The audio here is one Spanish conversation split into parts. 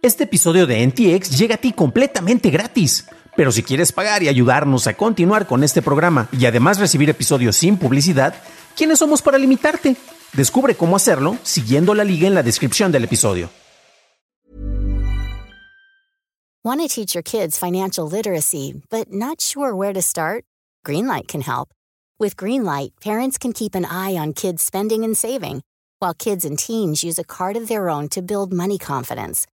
Este episodio de NTX llega a ti completamente gratis. Pero si quieres pagar y ayudarnos a continuar con este programa y además recibir episodios sin publicidad, ¿quiénes somos para limitarte? Descubre cómo hacerlo siguiendo la liga en la descripción del episodio. Want to teach your kids financial literacy, but not sure where to start? Greenlight can help. With Greenlight, parents can keep an eye on kids' spending and saving, while kids and teens use a card of their own to build money confidence.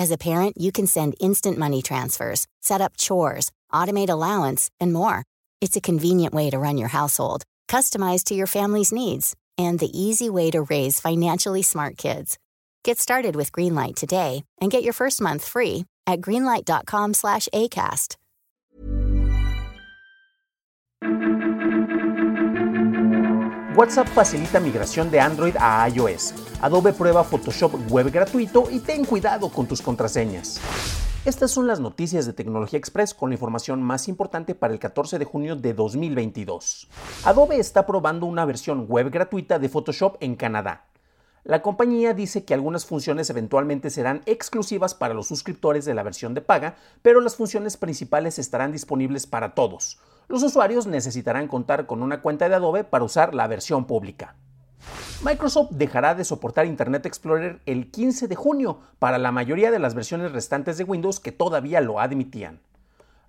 As a parent, you can send instant money transfers, set up chores, automate allowance, and more. It's a convenient way to run your household, customized to your family's needs, and the easy way to raise financially smart kids. Get started with Greenlight today and get your first month free at greenlight.com/acast. WhatsApp facilita migración de Android a iOS. Adobe prueba Photoshop web gratuito y ten cuidado con tus contraseñas. Estas son las noticias de Tecnología Express con la información más importante para el 14 de junio de 2022. Adobe está probando una versión web gratuita de Photoshop en Canadá. La compañía dice que algunas funciones eventualmente serán exclusivas para los suscriptores de la versión de paga, pero las funciones principales estarán disponibles para todos. Los usuarios necesitarán contar con una cuenta de Adobe para usar la versión pública. Microsoft dejará de soportar Internet Explorer el 15 de junio para la mayoría de las versiones restantes de Windows que todavía lo admitían.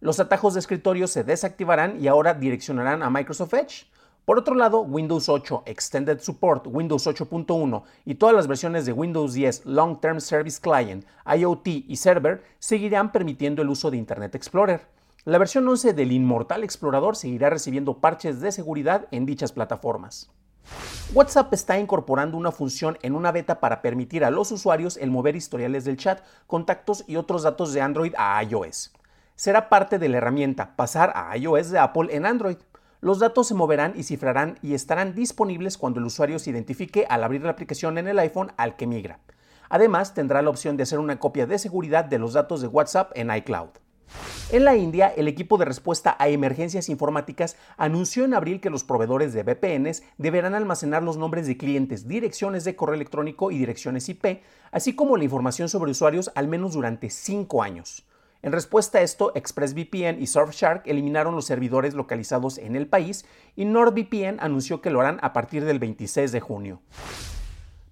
Los atajos de escritorio se desactivarán y ahora direccionarán a Microsoft Edge. Por otro lado, Windows 8, Extended Support, Windows 8.1 y todas las versiones de Windows 10 Long Term Service Client, IoT y Server seguirán permitiendo el uso de Internet Explorer. La versión 11 del Inmortal Explorador seguirá recibiendo parches de seguridad en dichas plataformas. WhatsApp está incorporando una función en una beta para permitir a los usuarios el mover historiales del chat, contactos y otros datos de Android a iOS. Será parte de la herramienta Pasar a iOS de Apple en Android. Los datos se moverán y cifrarán y estarán disponibles cuando el usuario se identifique al abrir la aplicación en el iPhone al que migra. Además, tendrá la opción de hacer una copia de seguridad de los datos de WhatsApp en iCloud. En la India, el equipo de respuesta a emergencias informáticas anunció en abril que los proveedores de VPNs deberán almacenar los nombres de clientes, direcciones de correo electrónico y direcciones IP, así como la información sobre usuarios al menos durante cinco años. En respuesta a esto, ExpressVPN y Surfshark eliminaron los servidores localizados en el país y NordVPN anunció que lo harán a partir del 26 de junio.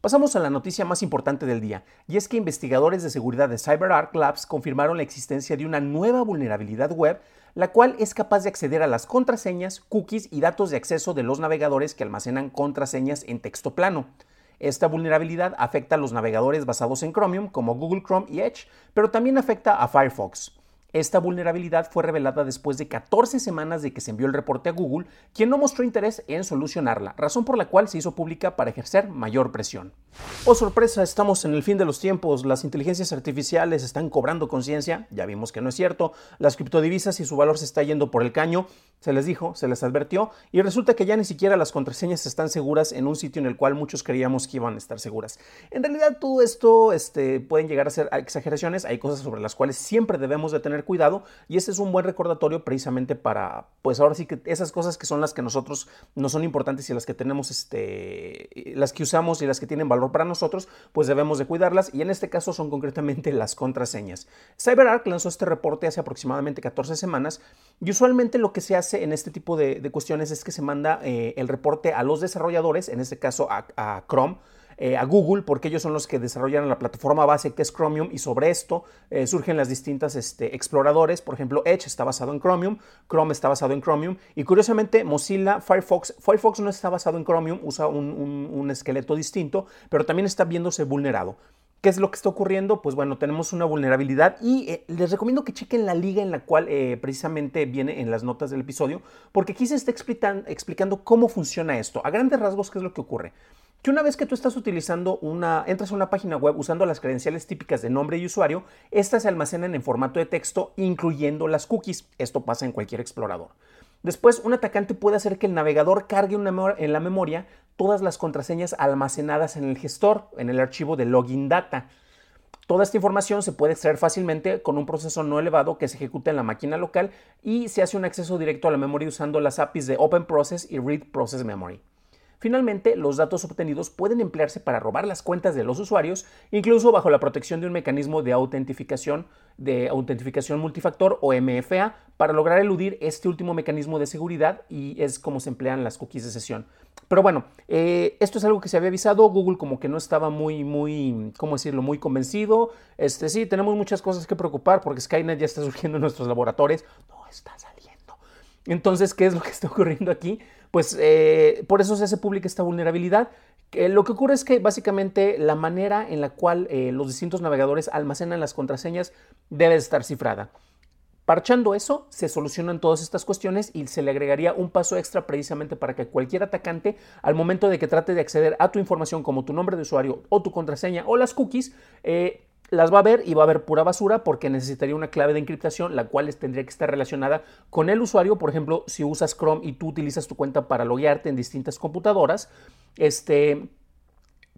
Pasamos a la noticia más importante del día, y es que investigadores de seguridad de CyberArk Labs confirmaron la existencia de una nueva vulnerabilidad web, la cual es capaz de acceder a las contraseñas, cookies y datos de acceso de los navegadores que almacenan contraseñas en texto plano. Esta vulnerabilidad afecta a los navegadores basados en Chromium como Google Chrome y Edge, pero también afecta a Firefox. Esta vulnerabilidad fue revelada después de 14 semanas de que se envió el reporte a Google, quien no mostró interés en solucionarla, razón por la cual se hizo pública para ejercer mayor presión. Oh sorpresa, estamos en el fin de los tiempos, las inteligencias artificiales están cobrando conciencia, ya vimos que no es cierto, las criptodivisas y su valor se está yendo por el caño, se les dijo, se les advirtió, y resulta que ya ni siquiera las contraseñas están seguras en un sitio en el cual muchos creíamos que iban a estar seguras. En realidad todo esto este, pueden llegar a ser exageraciones, hay cosas sobre las cuales siempre debemos de tener cuidado. Y ese es un buen recordatorio precisamente para, pues ahora sí que esas cosas que son las que nosotros no son importantes y las que tenemos, este, las que usamos y las que tienen valor para nosotros, pues debemos de cuidarlas y en este caso son concretamente las contraseñas. CyberArk lanzó este reporte hace aproximadamente 14 semanas y usualmente lo que se hace en este tipo de, cuestiones es que se manda eh, el reporte a los desarrolladores, en este caso a Chrome, eh, a Google, porque ellos son los que desarrollan la plataforma base que es Chromium, y sobre esto eh, surgen las distintas este, exploradores. Por ejemplo, Edge está basado en Chromium, Chrome está basado en Chromium, y curiosamente Mozilla Firefox, Firefox no está basado en Chromium, usa un, esqueleto distinto, pero también está viéndose vulnerado. ¿Qué es lo que está ocurriendo? Pues bueno, tenemos una vulnerabilidad y eh, les recomiendo que chequen la liga en la cual precisamente viene en las notas del episodio, porque aquí se está explicando cómo funciona esto. A grandes rasgos, ¿qué es lo que ocurre? Que una vez que tú estás utilizando una, entras a una página web usando las credenciales típicas de nombre y usuario, estas se almacenan en formato de texto, incluyendo las cookies. Esto pasa en cualquier explorador. Después, un atacante puede hacer que el navegador cargue en la memoria todas las contraseñas almacenadas en el gestor, en el archivo de login data. Toda esta información se puede extraer fácilmente con un proceso no elevado que se ejecuta en la máquina local y se hace un acceso directo a la memoria usando las APIs de Open Process y Read Process Memory. Finalmente, los datos obtenidos pueden emplearse para robar las cuentas de los usuarios, incluso bajo la protección de un mecanismo de autentificación de autentificación multifactor o MFA para lograr eludir este último mecanismo de seguridad y es como se emplean las cookies de sesión. Pero bueno, eh, esto es algo que se había avisado, Google como que no estaba muy, muy, ¿cómo decirlo?, muy convencido. Este, sí, tenemos muchas cosas que preocupar porque Skynet ya está surgiendo en nuestros laboratorios. No está saliendo. Entonces, ¿qué es lo que está ocurriendo aquí? Pues eh, por eso se hace pública esta vulnerabilidad. lo que ocurre es que básicamente la manera en la cual eh, los distintos navegadores almacenan las contraseñas debe estar cifrada. Parchando eso, se solucionan todas estas cuestiones y se le agregaría un paso extra precisamente para que cualquier atacante, al momento de que trate de acceder a tu información como tu nombre de usuario o tu contraseña o las cookies, eh, las va a ver y va a ver pura basura porque necesitaría una clave de encriptación, la cual tendría que estar relacionada con el usuario. Por ejemplo, si usas Chrome y tú utilizas tu cuenta para loguearte en distintas computadoras, este,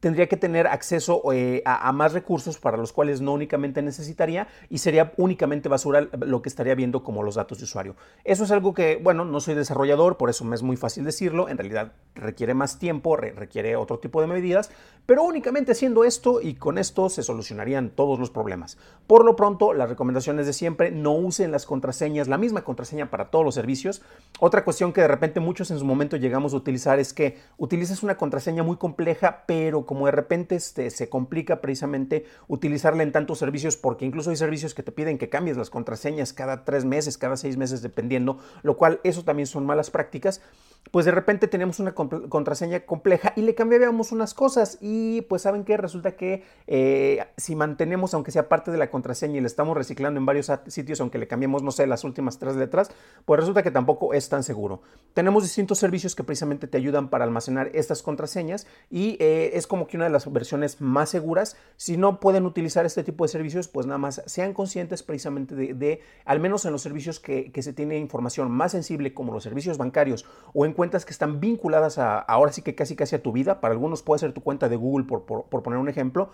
tendría que tener acceso eh, a, más recursos para los cuales no únicamente necesitaría y sería únicamente basura lo que estaría viendo como los datos de usuario. Eso es algo que, bueno, no soy desarrollador, por eso me es muy fácil decirlo, en realidad requiere más tiempo, requiere otro tipo de medidas, pero únicamente haciendo esto y con esto se solucionarían todos los problemas. Por lo pronto, las recomendaciones de siempre, no usen las contraseñas, la misma contraseña para todos los servicios. Otra cuestión que de repente muchos en su momento llegamos a utilizar es que utilizas una contraseña muy compleja, pero como de repente este, se complica precisamente utilizarla en tantos servicios, porque incluso hay servicios que te piden que cambies las contraseñas cada tres meses, cada seis meses, dependiendo, lo cual eso también son malas prácticas pues de repente tenemos una contraseña compleja y le cambiábamos unas cosas y pues saben que resulta que eh, si mantenemos aunque sea parte de la contraseña y le estamos reciclando en varios sitios aunque le cambiemos no sé las últimas tres letras pues resulta que tampoco es tan seguro. Tenemos distintos servicios que precisamente te ayudan para almacenar estas contraseñas y eh, es como que una de las versiones más seguras. Si no pueden utilizar este tipo de servicios pues nada más sean conscientes precisamente de, al menos en los servicios que, que se tiene información más sensible como los servicios bancarios o en cuentas que están vinculadas a, ahora sí que casi casi a tu vida. Para algunos puede ser tu cuenta de Google, por, por poner un ejemplo,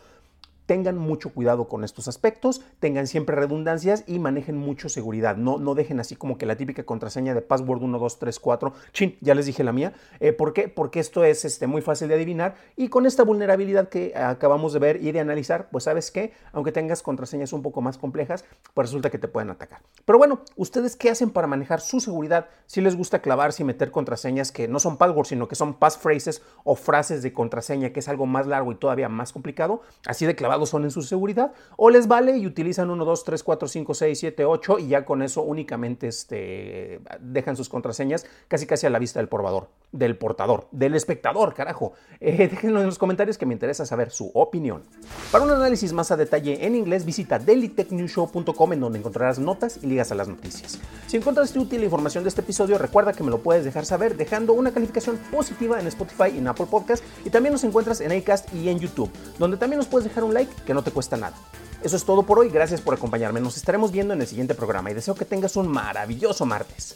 tengan mucho cuidado con estos aspectos, tengan siempre redundancias y manejen mucho seguridad. No, no dejen así como que la típica contraseña de password 1234, chin, ya les dije la mía. Eh, ¿Por qué? Porque esto es este, muy fácil de adivinar y con esta vulnerabilidad que acabamos de ver y de analizar, pues sabes que aunque tengas contraseñas un poco más complejas, pues resulta que te pueden atacar. Pero bueno, ¿ustedes qué hacen para manejar su seguridad? Si les gusta clavarse y meter contraseñas que no son passwords, sino que son passphrases o frases de contraseña, que es algo más largo y todavía más complicado, así de clavado son en su seguridad, o les vale y utilizan 1, 2, 3, 4, 5, 6, 7, 8 y ya con eso únicamente este, dejan sus contraseñas casi casi a la vista del portador, del portador, del espectador, carajo. Eh, déjenlo en los comentarios que me interesa saber su opinión. Para un análisis más a detalle en inglés, visita dailytechnewshow.com en donde encontrarás notas y ligas a las noticias. Si encontraste útil la información de este episodio, recuerda que me lo puedes dejar saber dejando una calificación positiva en Spotify y en Apple Podcast y también nos encuentras en Acast y en YouTube, donde también nos puedes dejar un like que no te cuesta nada. Eso es todo por hoy, gracias por acompañarme, nos estaremos viendo en el siguiente programa y deseo que tengas un maravilloso martes.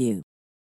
you.